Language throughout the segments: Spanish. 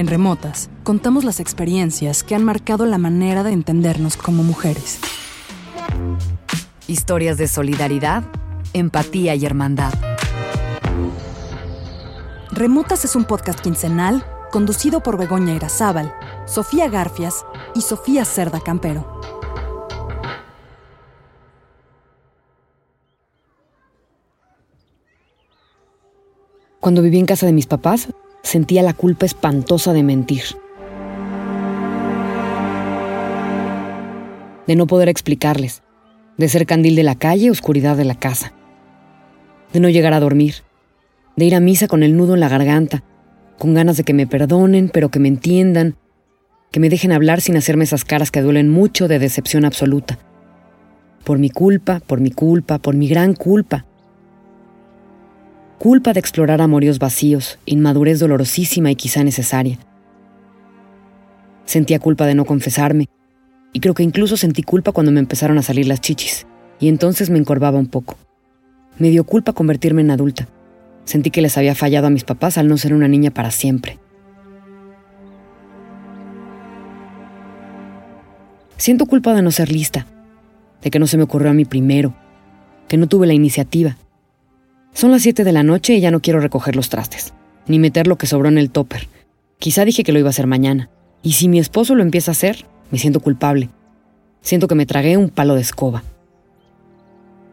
En Remotas, contamos las experiencias que han marcado la manera de entendernos como mujeres. Historias de solidaridad, empatía y hermandad. Remotas es un podcast quincenal conducido por Begoña Irazábal, Sofía Garfias y Sofía Cerda Campero. Cuando viví en casa de mis papás, sentía la culpa espantosa de mentir. De no poder explicarles, de ser candil de la calle, oscuridad de la casa, de no llegar a dormir, de ir a misa con el nudo en la garganta, con ganas de que me perdonen, pero que me entiendan, que me dejen hablar sin hacerme esas caras que duelen mucho de decepción absoluta. Por mi culpa, por mi culpa, por mi gran culpa culpa de explorar amoríos vacíos, inmadurez dolorosísima y quizá necesaria. Sentía culpa de no confesarme, y creo que incluso sentí culpa cuando me empezaron a salir las chichis, y entonces me encorvaba un poco. Me dio culpa convertirme en adulta. Sentí que les había fallado a mis papás al no ser una niña para siempre. Siento culpa de no ser lista, de que no se me ocurrió a mí primero, que no tuve la iniciativa, son las 7 de la noche y ya no quiero recoger los trastes, ni meter lo que sobró en el topper. Quizá dije que lo iba a hacer mañana. Y si mi esposo lo empieza a hacer, me siento culpable. Siento que me tragué un palo de escoba.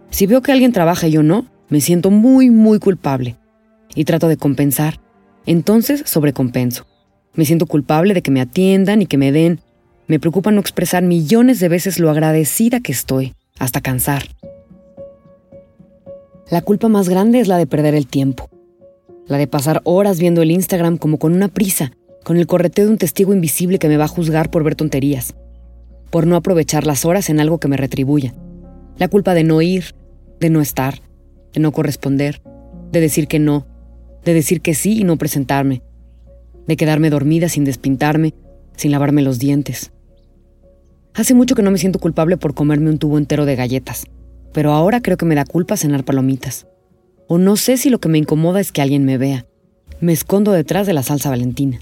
Si veo que alguien trabaja y yo no, me siento muy, muy culpable. Y trato de compensar. Entonces sobrecompenso. Me siento culpable de que me atiendan y que me den. Me preocupa no expresar millones de veces lo agradecida que estoy, hasta cansar. La culpa más grande es la de perder el tiempo. La de pasar horas viendo el Instagram como con una prisa, con el correteo de un testigo invisible que me va a juzgar por ver tonterías. Por no aprovechar las horas en algo que me retribuya. La culpa de no ir, de no estar, de no corresponder, de decir que no, de decir que sí y no presentarme, de quedarme dormida sin despintarme, sin lavarme los dientes. Hace mucho que no me siento culpable por comerme un tubo entero de galletas pero ahora creo que me da culpa cenar palomitas. O no sé si lo que me incomoda es que alguien me vea. Me escondo detrás de la salsa valentina.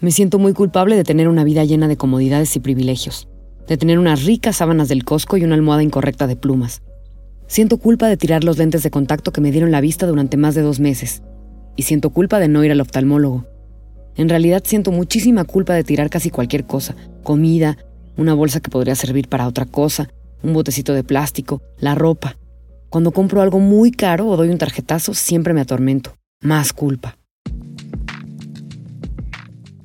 Me siento muy culpable de tener una vida llena de comodidades y privilegios, de tener unas ricas sábanas del Costco y una almohada incorrecta de plumas. Siento culpa de tirar los lentes de contacto que me dieron la vista durante más de dos meses. Y siento culpa de no ir al oftalmólogo. En realidad siento muchísima culpa de tirar casi cualquier cosa, comida, una bolsa que podría servir para otra cosa, un botecito de plástico, la ropa. Cuando compro algo muy caro o doy un tarjetazo, siempre me atormento. Más culpa.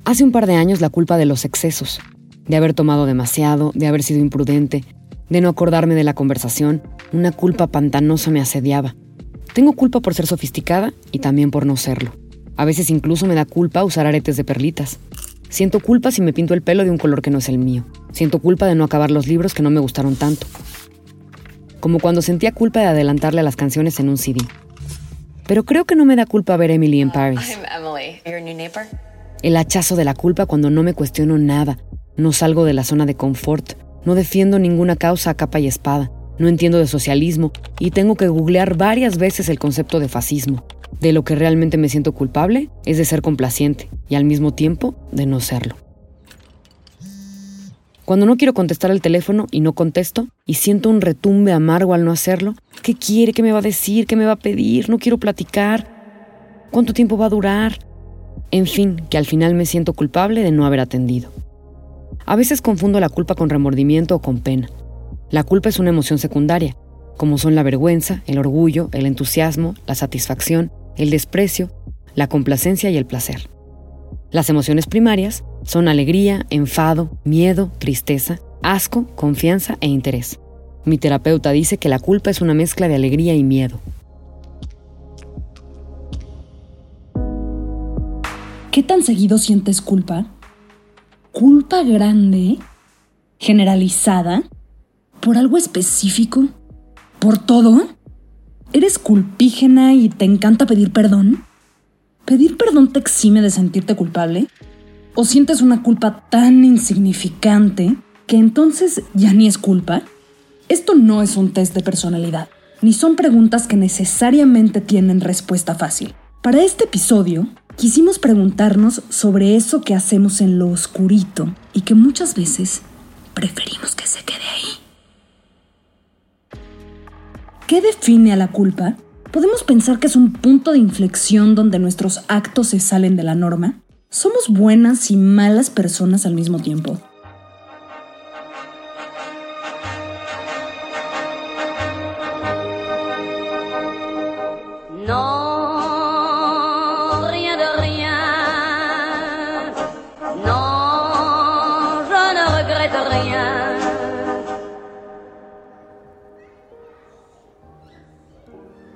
Hace un par de años la culpa de los excesos, de haber tomado demasiado, de haber sido imprudente, de no acordarme de la conversación, una culpa pantanosa me asediaba. Tengo culpa por ser sofisticada y también por no serlo. A veces incluso me da culpa usar aretes de perlitas. Siento culpa si me pinto el pelo de un color que no es el mío. Siento culpa de no acabar los libros que no me gustaron tanto. Como cuando sentía culpa de adelantarle a las canciones en un CD. Pero creo que no me da culpa ver Emily en Paris. El hachazo de la culpa cuando no me cuestiono nada, no salgo de la zona de confort, no defiendo ninguna causa a capa y espada, no entiendo de socialismo y tengo que googlear varias veces el concepto de fascismo. De lo que realmente me siento culpable es de ser complaciente y al mismo tiempo de no serlo. Cuando no quiero contestar al teléfono y no contesto y siento un retumbe amargo al no hacerlo, ¿qué quiere? ¿Qué me va a decir? ¿Qué me va a pedir? No quiero platicar. ¿Cuánto tiempo va a durar? En fin, que al final me siento culpable de no haber atendido. A veces confundo la culpa con remordimiento o con pena. La culpa es una emoción secundaria, como son la vergüenza, el orgullo, el entusiasmo, la satisfacción, el desprecio, la complacencia y el placer. Las emociones primarias son alegría, enfado, miedo, tristeza, asco, confianza e interés. Mi terapeuta dice que la culpa es una mezcla de alegría y miedo. ¿Qué tan seguido sientes culpa? ¿Culpa grande? ¿Generalizada? ¿Por algo específico? ¿Por todo? ¿Eres culpígena y te encanta pedir perdón? ¿Pedir perdón te exime de sentirte culpable? ¿O sientes una culpa tan insignificante que entonces ya ni es culpa? Esto no es un test de personalidad, ni son preguntas que necesariamente tienen respuesta fácil. Para este episodio, quisimos preguntarnos sobre eso que hacemos en lo oscurito y que muchas veces preferimos que se quede ahí. ¿Qué define a la culpa? ¿Podemos pensar que es un punto de inflexión donde nuestros actos se salen de la norma? ¿Somos buenas y malas personas al mismo tiempo?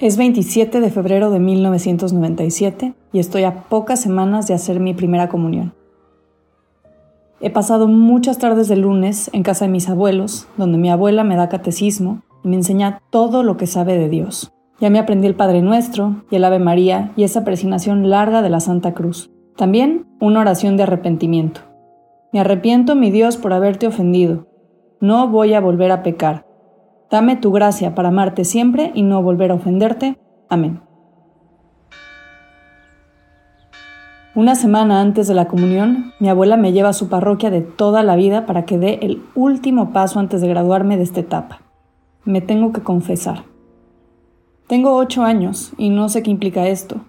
Es 27 de febrero de 1997 y estoy a pocas semanas de hacer mi primera comunión. He pasado muchas tardes de lunes en casa de mis abuelos, donde mi abuela me da catecismo y me enseña todo lo que sabe de Dios. Ya me aprendí el Padre Nuestro y el Ave María y esa presinación larga de la Santa Cruz. También una oración de arrepentimiento. Me arrepiento, mi Dios, por haberte ofendido. No voy a volver a pecar Dame tu gracia para amarte siempre y no volver a ofenderte. Amén. Una semana antes de la comunión, mi abuela me lleva a su parroquia de toda la vida para que dé el último paso antes de graduarme de esta etapa. Me tengo que confesar. Tengo ocho años y no sé qué implica esto.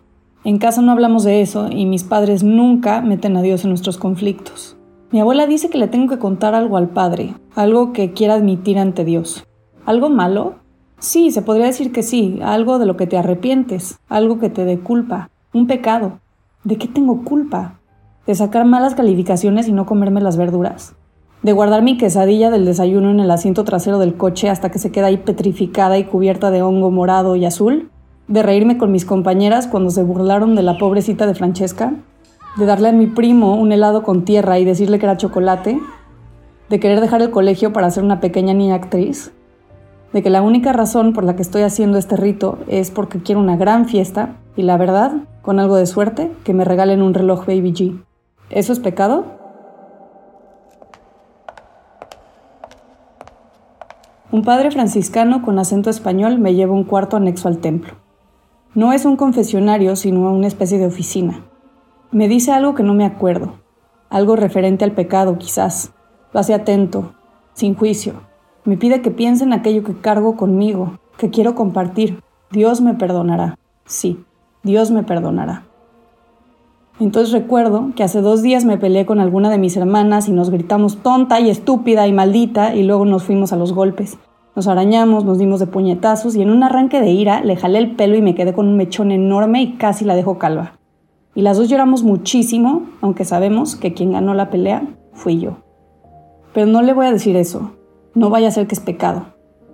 En casa no hablamos de eso y mis padres nunca meten a Dios en nuestros conflictos. Mi abuela dice que le tengo que contar algo al Padre, algo que quiera admitir ante Dios. ¿Algo malo? Sí, se podría decir que sí, algo de lo que te arrepientes, algo que te dé culpa, un pecado. ¿De qué tengo culpa? ¿De sacar malas calificaciones y no comerme las verduras? ¿De guardar mi quesadilla del desayuno en el asiento trasero del coche hasta que se queda ahí petrificada y cubierta de hongo morado y azul? ¿De reírme con mis compañeras cuando se burlaron de la pobrecita de Francesca? ¿De darle a mi primo un helado con tierra y decirle que era chocolate? ¿De querer dejar el colegio para ser una pequeña niña actriz? De que la única razón por la que estoy haciendo este rito es porque quiero una gran fiesta y la verdad, con algo de suerte, que me regalen un reloj Baby G. ¿Eso es pecado? Un padre franciscano con acento español me lleva un cuarto anexo al templo. No es un confesionario, sino una especie de oficina. Me dice algo que no me acuerdo, algo referente al pecado quizás. Lo hace atento, sin juicio, me pide que piense en aquello que cargo conmigo, que quiero compartir. Dios me perdonará. Sí, Dios me perdonará. Entonces recuerdo que hace dos días me peleé con alguna de mis hermanas y nos gritamos tonta y estúpida y maldita y luego nos fuimos a los golpes. Nos arañamos, nos dimos de puñetazos y en un arranque de ira le jalé el pelo y me quedé con un mechón enorme y casi la dejo calva. Y las dos lloramos muchísimo, aunque sabemos que quien ganó la pelea fui yo. Pero no le voy a decir eso, no vaya a ser que es pecado.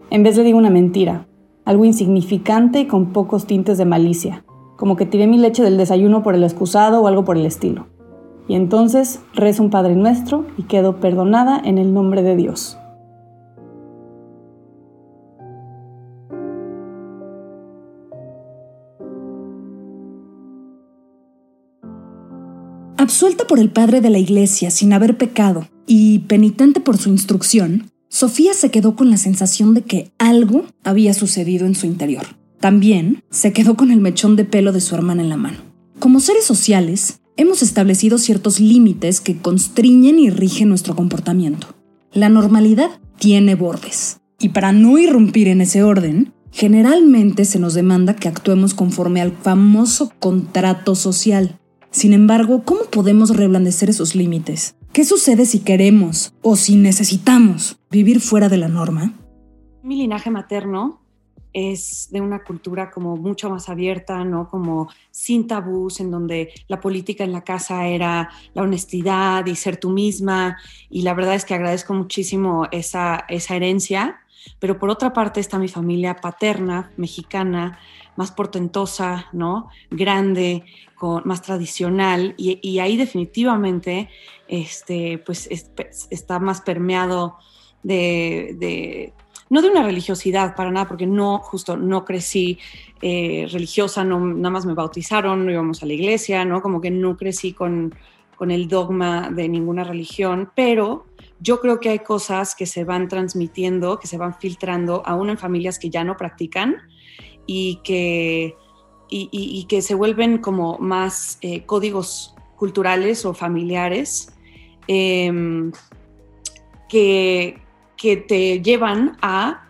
En vez le digo una mentira, algo insignificante y con pocos tintes de malicia, como que tiré mi leche del desayuno por el excusado o algo por el estilo. Y entonces rezo un Padre Nuestro y quedo perdonada en el nombre de Dios. Absuelta por el Padre de la Iglesia sin haber pecado y penitente por su instrucción, Sofía se quedó con la sensación de que algo había sucedido en su interior. También se quedó con el mechón de pelo de su hermana en la mano. Como seres sociales, hemos establecido ciertos límites que constriñen y rigen nuestro comportamiento. La normalidad tiene bordes. Y para no irrumpir en ese orden, generalmente se nos demanda que actuemos conforme al famoso contrato social. Sin embargo, ¿cómo podemos reblandecer esos límites? ¿Qué sucede si queremos o si necesitamos vivir fuera de la norma? Mi linaje materno es de una cultura como mucho más abierta, ¿no? Como sin tabús, en donde la política en la casa era la honestidad y ser tú misma. Y la verdad es que agradezco muchísimo esa, esa herencia, Pero por otra parte está mi familia paterna, mexicana, más portentosa, ¿no? Grande, con, más tradicional, y, ahí definitivamente este, pues, está más permeado de, no de una religiosidad para nada, porque no, justo no crecí eh, religiosa, no, nada más me bautizaron, no íbamos a la iglesia, ¿no? Como que no crecí con, con el dogma de ninguna religión, pero yo creo que hay cosas que se van transmitiendo, que se van filtrando aún en familias que ya no practican y que, y, que se vuelven como más eh, códigos culturales o familiares em, que, que te llevan a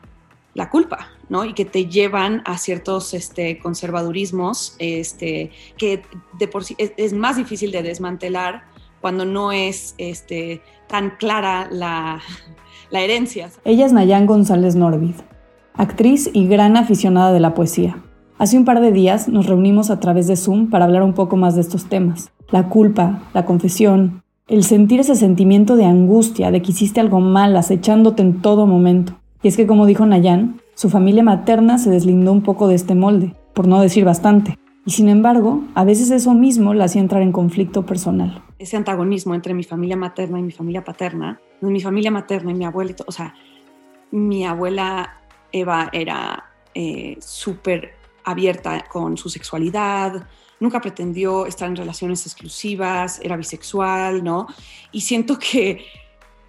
la culpa, ¿no? Y que te llevan a ciertos este, conservadurismos este, que de por sí es, más difícil de desmantelar cuando no es este, tan clara la, la herencia. Ella es Nayan González Norvid, actriz y gran aficionada de la poesía. Hace un par de días nos reunimos a través de Zoom para hablar un poco más de estos temas. La culpa, la confesión, el sentir ese sentimiento de angustia, de que hiciste algo mal, acechándote en todo momento. Y es que como dijo Nayan, su familia materna se deslindó un poco de este molde, por no decir bastante. Y sin embargo, a veces eso mismo la hacía entrar en conflicto personal. Ese antagonismo entre mi familia materna y mi familia paterna, mi familia materna y mi abuelito, o sea, mi abuela Eva era eh, súper abierta con su sexualidad, nunca pretendió estar en relaciones exclusivas, era bisexual, ¿no? Y siento que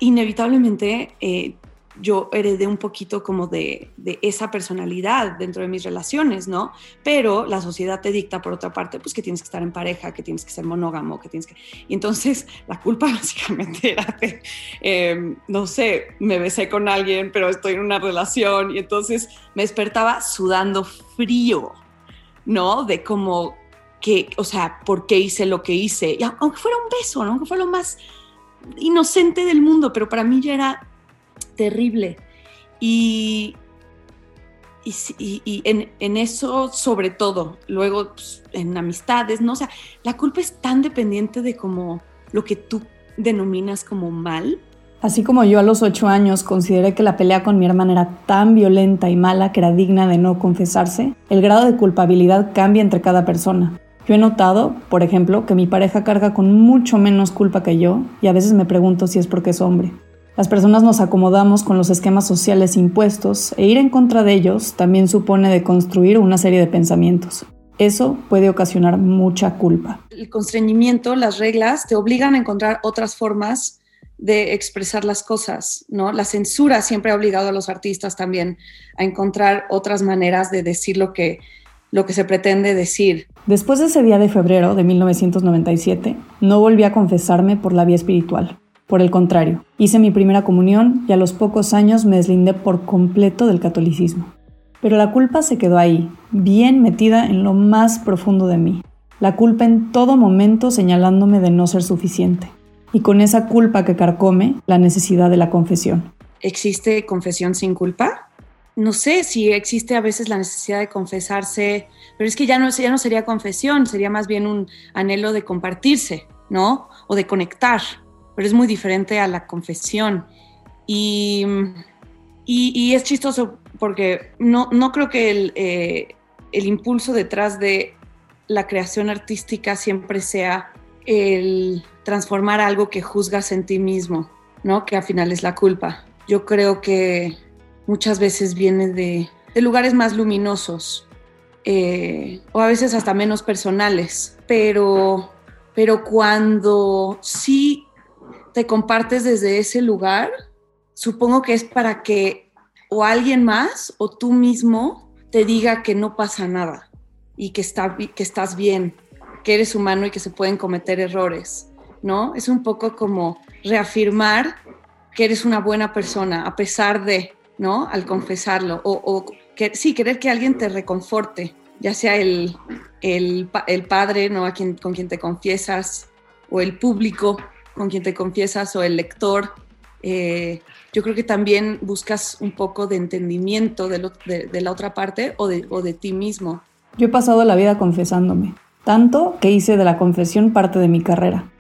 inevitablemente eh, yo heredé un poquito como de, esa personalidad dentro de mis relaciones, ¿no? Pero la sociedad te dicta, por otra parte, pues que tienes que estar en pareja, que tienes que ser monógamo, que tienes que... Y entonces la culpa básicamente era de, em, no sé, me besé con alguien, pero estoy en una relación y entonces me despertaba sudando frío, ¿no? De como que, o sea, ¿por qué hice lo que hice? Y aunque fuera un beso. Aunque fuera lo más inocente del mundo, pero para mí ya era terrible. Y, y, en, eso sobre todo, luego pues, en amistades, ¿no? O sea, la culpa es tan dependiente de como lo que tú denominas como mal. Así como yo a los ocho años consideré que la pelea con mi hermana era tan violenta y mala que era digna de no confesarse, el grado de culpabilidad cambia entre cada persona. Yo he notado, por ejemplo, que mi pareja carga con mucho menos culpa que yo y a veces me pregunto si es porque es hombre. Las personas nos acomodamos con los esquemas sociales impuestos e ir en contra de ellos también supone de construir una serie de pensamientos. Eso puede ocasionar mucha culpa. El constreñimiento, las reglas, te obligan a encontrar otras formas de expresar las cosas, ¿no? La censura siempre ha obligado a los artistas también a encontrar otras maneras de decir lo que, lo que se pretende decir. Después de ese día de febrero de 1997, no volví a confesarme por la vía espiritual. Por el contrario, hice mi primera comunión y a los pocos años me deslindé por completo del catolicismo. Pero la culpa se quedó ahí, bien metida en lo más profundo de mí. La culpa en todo momento señalándome de no ser suficiente. Y con esa culpa que carcome, la necesidad de la confesión. ¿Existe confesión sin culpa? No sé si existe a veces la necesidad de confesarse, pero es que ya no, ya no sería confesión, sería más bien un anhelo de compartirse, ¿no? O de conectar pero es muy diferente a la confesión. Y, y, es chistoso porque no, no creo que el, eh, el impulso detrás de la creación artística siempre sea el transformar algo que juzgas en ti mismo, ¿no? Que al final es la culpa. Yo creo que muchas veces viene de, de lugares más luminosos eh, o a veces hasta menos personales, pero, pero cuando sí te compartes desde ese lugar, supongo que es para que o alguien más o tú mismo te diga que no pasa nada y que, está, que estás bien, que eres humano y que se pueden cometer errores, ¿no? Es un poco como reafirmar que eres una buena persona a pesar de, ¿no? Al confesarlo o, que, sí, querer que alguien te reconforte, ya sea el, el, padre, ¿no? A quien, con quien te confiesas o el público con quien te confiesas o el lector, eh, yo creo que también buscas un poco de entendimiento de, la otra parte o de, o de ti mismo. Yo he pasado la vida confesándome, tanto que hice de la confesión parte de mi carrera.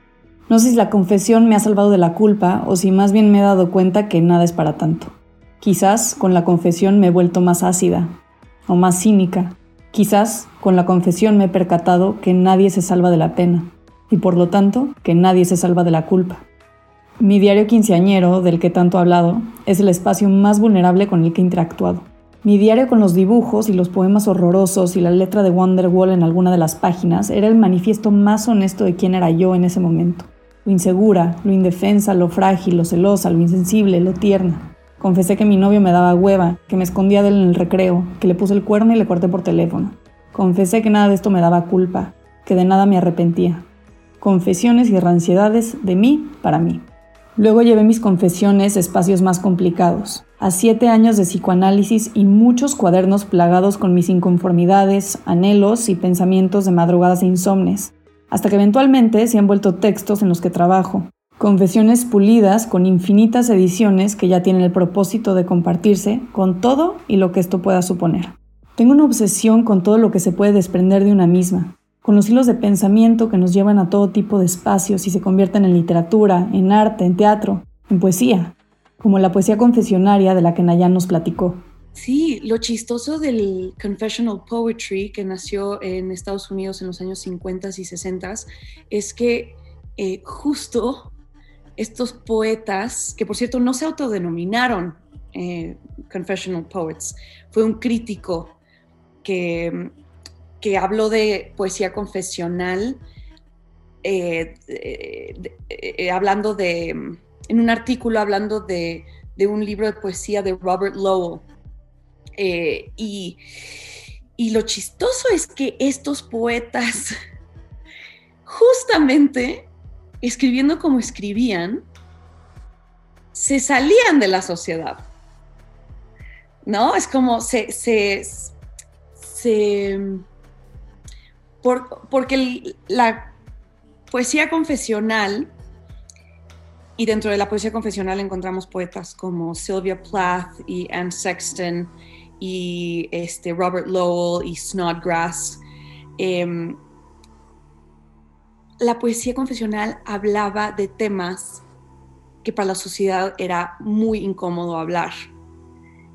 No sé si la confesión me ha salvado de la culpa o si más bien me he dado cuenta que nada es para tanto. Quizás con la confesión me he vuelto más ácida o más cínica. Quizás con la confesión me he percatado que nadie se salva de la pena y por lo tanto que nadie se salva de la culpa. Mi diario quinceañero, del que tanto he hablado, es el espacio más vulnerable con el que he interactuado. Mi diario con los dibujos y los poemas horrorosos y la letra de Wonderwall en alguna de las páginas era el manifiesto más honesto de quién era yo en ese momento. Lo insegura, lo indefensa, lo frágil, lo celosa, lo insensible, lo tierna. Confesé que mi novio me daba hueva, que me escondía de él en el recreo, que le puse el cuerno y le corté por teléfono. Confesé que nada de esto me daba culpa, que de nada me arrepentía. Confesiones y ranciedades de mí para mí. Luego llevé mis confesiones a espacios más complicados, a siete años de psicoanálisis y muchos cuadernos plagados con mis inconformidades, anhelos y pensamientos de madrugadas e insomnes, hasta que eventualmente se han vuelto textos en los que trabajo, confesiones pulidas con infinitas ediciones que ya tienen el propósito de compartirse con todo y lo que esto pueda suponer. Tengo una obsesión con todo lo que se puede desprender de una misma, con los hilos de pensamiento que nos llevan a todo tipo de espacios y se convierten en literatura, en arte, en teatro, en poesía, como la poesía confesionaria de la que Nayan nos platicó. Sí, lo chistoso del confessional poetry que nació en Estados Unidos en los años 50 y 60 es que eh, justo estos poetas, que por cierto no se autodenominaron eh, confessional poets, fue un crítico que que habló de poesía confesional, eh, eh, hablando de, en un artículo hablando de, un libro de poesía de Robert Lowell. Y, y lo chistoso es que estos poetas, justamente escribiendo como escribían, se salían de la sociedad. ¿No? Es como se, se, se porque la poesía confesional, y dentro de la poesía confesional encontramos poetas como Sylvia Plath y Anne Sexton y este, Robert Lowell y Snodgrass. Em, la poesía confesional hablaba de temas que para la sociedad era muy incómodo hablar.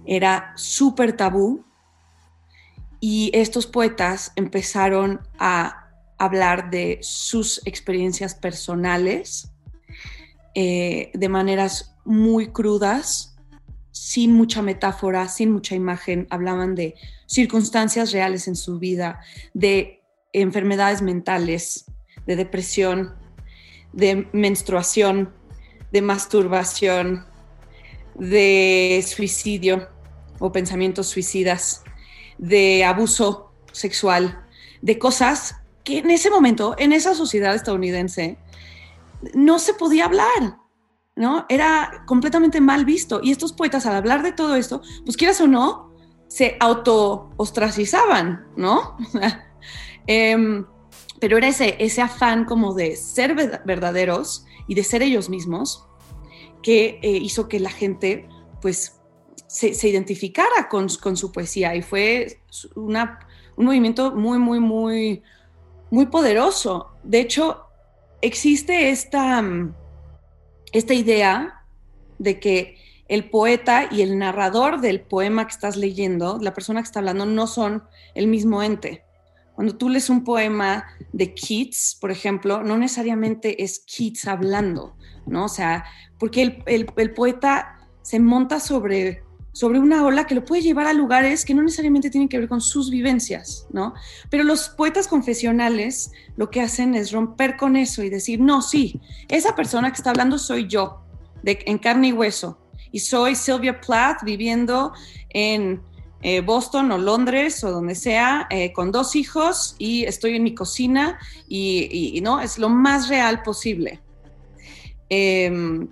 Era súper tabú y estos poetas empezaron a hablar de sus experiencias personales eh, de maneras muy crudas, sin mucha metáfora, sin mucha imagen. Hablaban de circunstancias reales en su vida, de enfermedades mentales, de depresión, de menstruación, de masturbación, de suicidio o pensamientos suicidas de abuso sexual, de cosas que en ese momento, en esa sociedad estadounidense, no se podía hablar, ¿no? Era completamente mal visto. Y estos poetas, al hablar de todo esto, pues quieras o no, se auto-ostracizaban, ¿no? Em, pero era ese, ese afán como de ser verdaderos y de ser ellos mismos que eh, hizo que la gente, pues, se, identificara con, su poesía y fue una, un movimiento muy, muy, muy, muy poderoso. De hecho, existe esta, esta idea de que el poeta y el narrador del poema que estás leyendo, la persona que está hablando, no son el mismo ente. Cuando tú lees un poema de Keats, por ejemplo, no necesariamente es Keats hablando, ¿no? O sea, porque el, poeta se monta sobre sobre una ola que lo puede llevar a lugares que no necesariamente tienen que ver con sus vivencias, ¿no? Pero los poetas confesionales lo que hacen es romper con eso y decir, no, sí, esa persona que está hablando soy yo, de, en carne y hueso, y soy Sylvia Plath viviendo en eh, Boston o Londres o donde sea, eh, con dos hijos y estoy en mi cocina y, no, es lo más real posible. Em,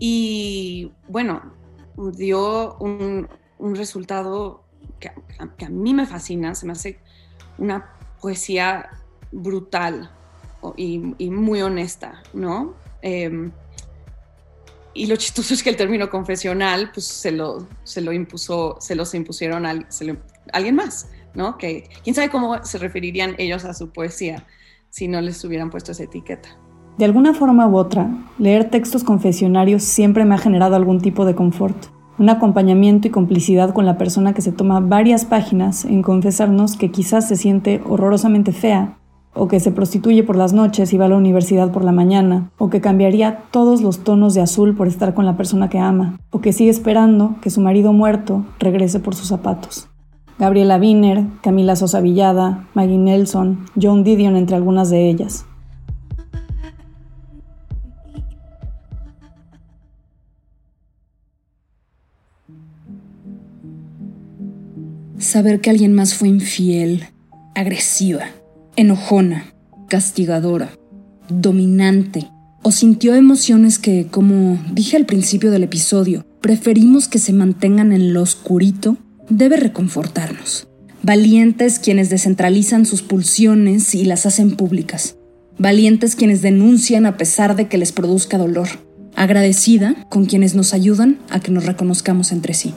y bueno, dio un, resultado que, a mí me fascina, se me hace una poesía brutal y, muy honesta, ¿no? Y lo chistoso es que el término confesional, pues se lo, se lo impuso, se los impusieron a, alguien más, ¿no? Que quién sabe cómo se referirían ellos a su poesía si no les hubieran puesto esa etiqueta. De alguna forma u otra, leer textos confesionarios siempre me ha generado algún tipo de confort, un acompañamiento y complicidad con la persona que se toma varias páginas en confesarnos que quizás se siente horrorosamente fea, o que se prostituye por las noches y va a la universidad por la mañana, o que cambiaría todos los tonos de azul por estar con la persona que ama, o que sigue esperando que su marido muerto regrese por sus zapatos. Gabriela Wiener, Camila Sosa Villada, Maggie Nelson, John Didion entre algunas de ellas. Saber que alguien más fue infiel, agresiva, enojona, castigadora, dominante, o sintió emociones que, como dije al principio del episodio, preferimos que se mantengan en lo oscurito, debe reconfortarnos. Valientes quienes descentralizan sus pulsiones y las hacen públicas. Valientes quienes denuncian a pesar de que les produzca dolor. Agradecida con quienes nos ayudan a que nos reconozcamos entre sí.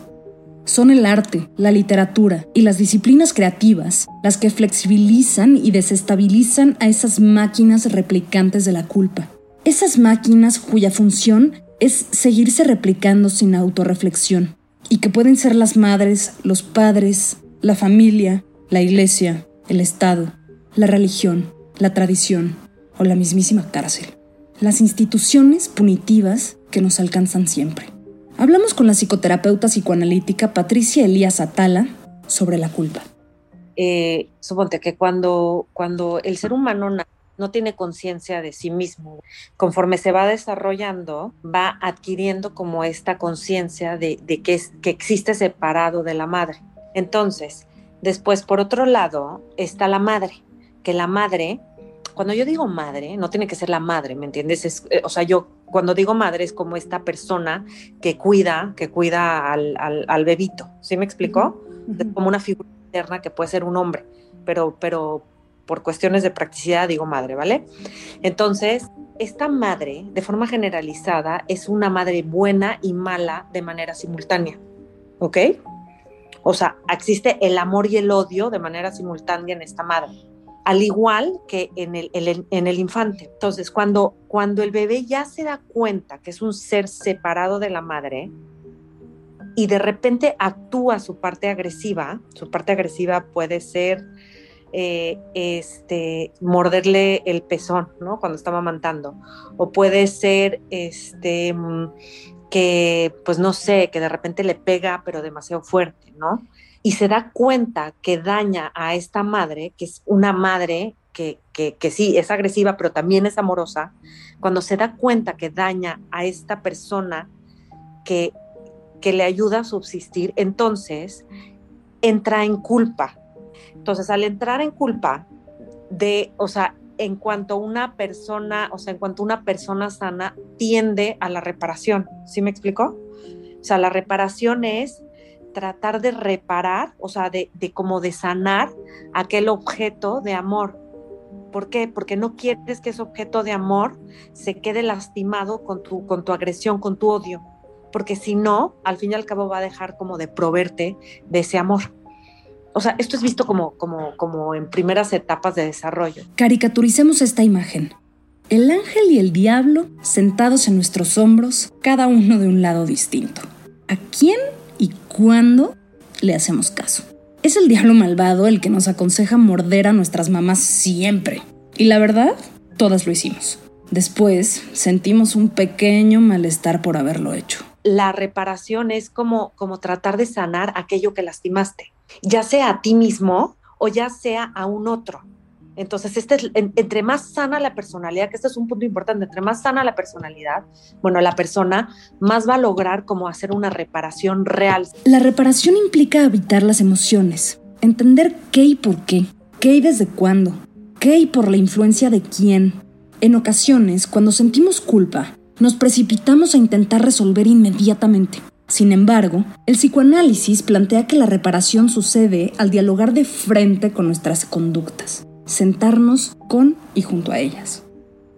Son el arte, la literatura y las disciplinas creativas las que flexibilizan y desestabilizan a esas máquinas replicantes de la culpa. Esas máquinas cuya función es seguirse replicando sin autorreflexión y que pueden ser las madres, los padres, la familia, la iglesia, el Estado, la religión, la tradición o la mismísima cárcel. Las instituciones punitivas que nos alcanzan siempre. Hablamos con la psicoterapeuta psicoanalítica Patricia Elías Atala sobre la culpa. Eh, suponte que cuando, cuando el ser humano no tiene conciencia de sí mismo, conforme se va desarrollando, va adquiriendo como esta conciencia de, que, que existe separado de la madre. Entonces, después, por otro lado, está la madre, que la madre cuando yo digo madre, no tiene que ser la madre, ¿me entiendes? Eh, o sea, yo cuando digo madre es como esta persona que cuida, que cuida al, al, bebito, ¿sí me explicó? Es como una figura interna que puede ser un hombre, pero, pero por cuestiones de practicidad digo madre, ¿vale? Entonces, esta madre, de forma generalizada, es una madre buena y mala de manera simultánea, ¿ok? O sea, existe el amor y el odio de manera simultánea en esta madre al igual que en el, en el, infante. Entonces, cuando, cuando el bebé ya se da cuenta que es un ser separado de la madre y de repente actúa su parte agresiva, su parte agresiva puede ser eh, este, morderle el pezón, ¿no? Cuando está mamantando, o puede ser este, mm, que, pues no sé, que de repente le pega, pero demasiado fuerte, ¿no? Y se da cuenta que daña a esta madre, que es una madre que, que, sí es agresiva, pero también es amorosa, cuando se da cuenta que daña a esta persona que, que le ayuda a subsistir, entonces entra en culpa. Entonces, al entrar en culpa de, o sea, en cuanto una persona, o sea, en cuanto una persona sana tiende a la reparación, ¿sí me explicó? O sea, la reparación es tratar de reparar, o sea, de, de como de sanar aquel objeto de amor. ¿Por qué? Porque no quieres que ese objeto de amor se quede lastimado con tu, con tu agresión, con tu odio. Porque si no, al fin y al cabo va a dejar como de proveerte de ese amor. O sea, esto es visto como, como, como en primeras etapas de desarrollo. Caricaturicemos esta imagen. El ángel y el diablo sentados en nuestros hombros, cada uno de un lado distinto. ¿A quién y cuándo le hacemos caso. Es el diablo malvado el que nos aconseja morder a nuestras mamás siempre. Y la verdad, todas lo hicimos. Después sentimos un pequeño malestar por haberlo hecho. La reparación es como, como tratar de sanar aquello que lastimaste, ya sea a ti mismo o ya sea a un otro. Entonces, este es, entre más sana la personalidad, que este es un punto importante, entre más sana la personalidad, bueno, la persona más va a lograr como hacer una reparación real. La reparación implica habitar las emociones, entender qué y por qué, qué y desde cuándo, qué y por la influencia de quién. En ocasiones, cuando sentimos culpa, nos precipitamos a intentar resolver inmediatamente. Sin embargo, el psicoanálisis plantea que la reparación sucede al dialogar de frente con nuestras conductas sentarnos con y junto a ellas.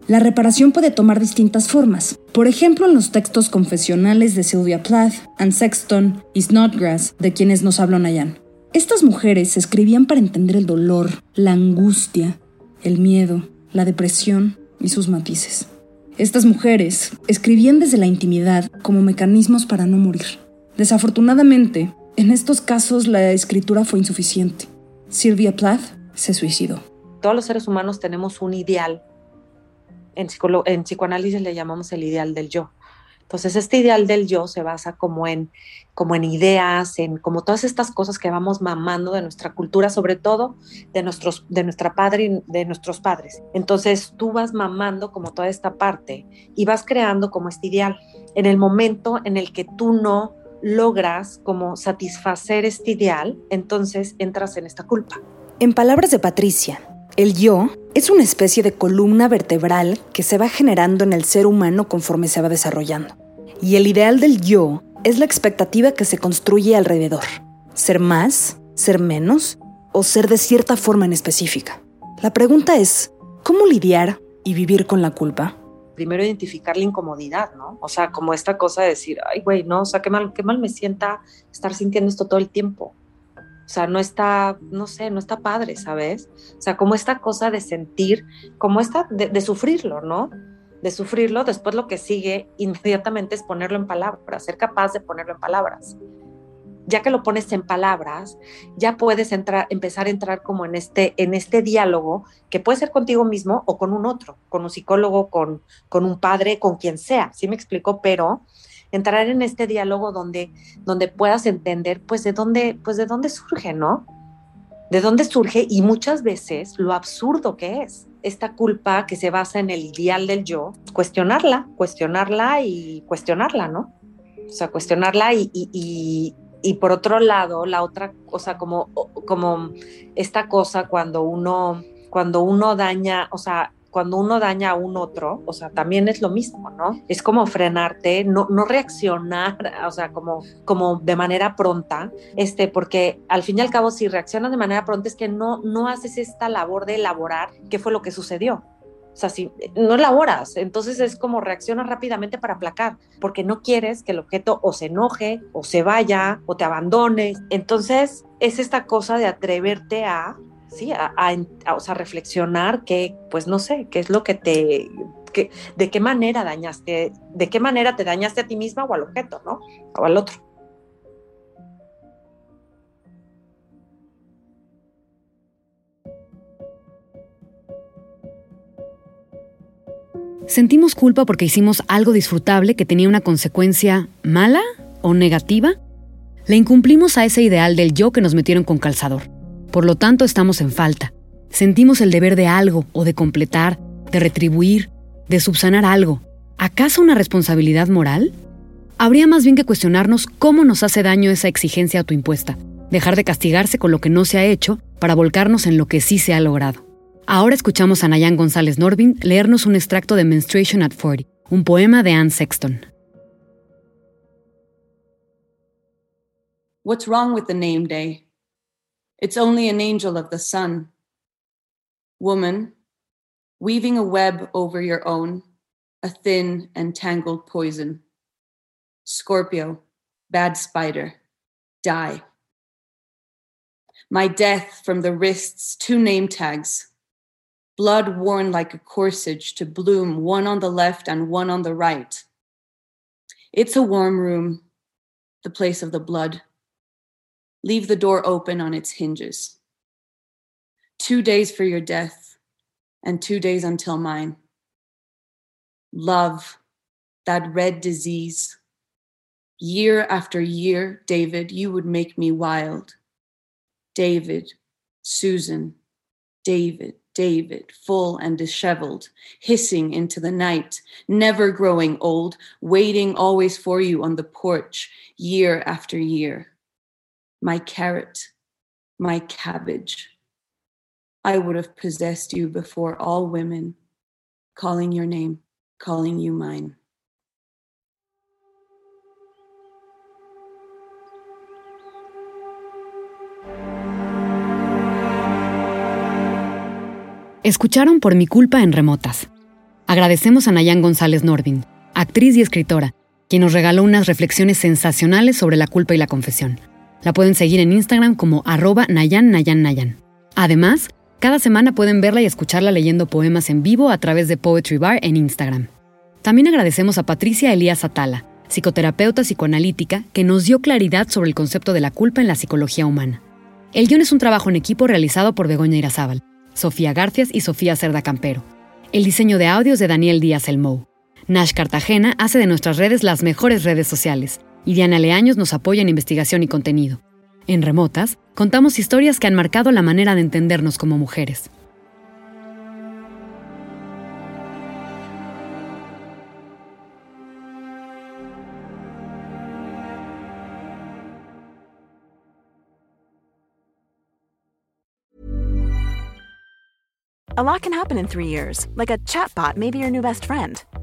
La reparación puede tomar distintas formas, por ejemplo en los textos confesionales de Sylvia Plath, Anne Sexton y Snodgrass, de quienes nos habló Nayan. Estas mujeres escribían para entender el dolor, la angustia, el miedo, la depresión y sus matices. Estas mujeres escribían desde la intimidad como mecanismos para no morir. Desafortunadamente, en estos casos la escritura fue insuficiente. Sylvia Plath se suicidó. Todos los seres humanos tenemos un ideal. En, en psicoanálisis le llamamos el ideal del yo. Entonces, este ideal del yo se basa como en, como en ideas, en como todas estas cosas que vamos mamando de nuestra cultura, sobre todo de, nuestros, de nuestra padre de nuestros padres. Entonces, tú vas mamando como toda esta parte y vas creando como este ideal. En el momento en el que tú no logras como satisfacer este ideal, entonces entras en esta culpa. En palabras de Patricia, el yo es una especie de columna vertebral que se va generando en el ser humano conforme se va desarrollando. Y el ideal del yo es la expectativa que se construye alrededor. Ser más, ser menos o ser de cierta forma en específica. La pregunta es, ¿cómo lidiar y vivir con la culpa? Primero identificar la incomodidad, ¿no? O sea, como esta cosa de decir, ay, güey, no, o sea, qué mal, qué mal me sienta estar sintiendo esto todo el tiempo. O sea, no está, no sé, no está padre, ¿sabes? O sea, como esta cosa de sentir, como esta, de, sufrirlo, ¿no? De sufrirlo, después lo que sigue inmediatamente es ponerlo en palabras, ser capaz de ponerlo en palabras. Ya que lo pones en palabras, ya puedes entrar, empezar a entrar como en este, en este diálogo que puede ser contigo mismo o con un otro, con un psicólogo, con, con un padre, con quien sea, ¿sí me explico? Pero entrar en este diálogo donde, donde puedas entender pues de dónde, pues de dónde surge, ¿no? De dónde surge y muchas veces lo absurdo que es esta culpa que se basa en el ideal del yo, cuestionarla, cuestionarla y cuestionarla, ¿no? O sea, cuestionarla y, y, y, por otro lado, la otra cosa, como, como esta cosa cuando uno, cuando uno daña, o sea, cuando uno daña a un otro, o sea, también es lo mismo, ¿no? Es como frenarte, no, no reaccionar, o sea, como, como de manera pronta, este, porque al fin y al cabo, si reaccionas de manera pronta es que no, no haces esta labor de elaborar qué fue lo que sucedió. O sea, si no elaboras, entonces es como reaccionas rápidamente para aplacar, porque no quieres que el objeto o se enoje, o se vaya, o te abandone. Entonces es esta cosa de atreverte a sí, a, o sea, reflexionar que, pues no sé, qué es lo que te, que, de qué manera dañaste, de qué manera te dañaste a ti misma o al objeto, ¿no? O al otro. ¿Sentimos culpa porque hicimos algo disfrutable que tenía una consecuencia mala o negativa? Le incumplimos a ese ideal del yo que nos metieron con calzador. Por lo tanto, estamos en falta. Sentimos el deber de algo o de completar, de retribuir, de subsanar algo. ¿Acaso una responsabilidad moral? Habría más bien que cuestionarnos cómo nos hace daño esa exigencia autoimpuesta, dejar de castigarse con lo que no se ha hecho para volcarnos en lo que sí se ha logrado. Ahora escuchamos a Nayan González Norvin leernos un extracto de Menstruation at 40, un poema de Anne Sexton. What's wrong with the name day? It's only an angel of the sun. Woman, weaving a web over your own, a thin and tangled poison. Scorpio, bad spider, die. My death from the wrists, two name tags. Blood worn like a corsage to bloom, one on the left and one on the right. It's a warm room, the place of the blood leave the door open on its hinges. Two days for your death, and two days until mine. Love, that red disease. Year after year, David, you would make me wild. David, Susan, David, David, full and disheveled, hissing into the night, never growing old, waiting always for you on the porch, year after year my carrot, my cabbage. I would have possessed you before all women, calling your name, calling you mine. Escucharon por mi culpa en remotas. Agradecemos a Nayan González Nordin, actriz y escritora, quien nos regaló unas reflexiones sensacionales sobre la culpa y la confesión. La pueden seguir en Instagram como arroba Nayan Nayan Nayan. Además, cada semana pueden verla y escucharla leyendo poemas en vivo a través de Poetry Bar en Instagram. También agradecemos a Patricia Elías Atala, psicoterapeuta psicoanalítica, que nos dio claridad sobre el concepto de la culpa en la psicología humana. El guion es un trabajo en equipo realizado por Begoña Irazábal, Sofía Garcias y Sofía Cerda Campero. El diseño de audios de Daniel Díaz Elmou. Nash Cartagena hace de nuestras redes las mejores redes sociales y Diana Leaños nos apoya en investigación y contenido. En Remotas, contamos historias que han marcado la manera de entendernos como mujeres. A lot can happen in three years, like a chatbot may be your new best friend.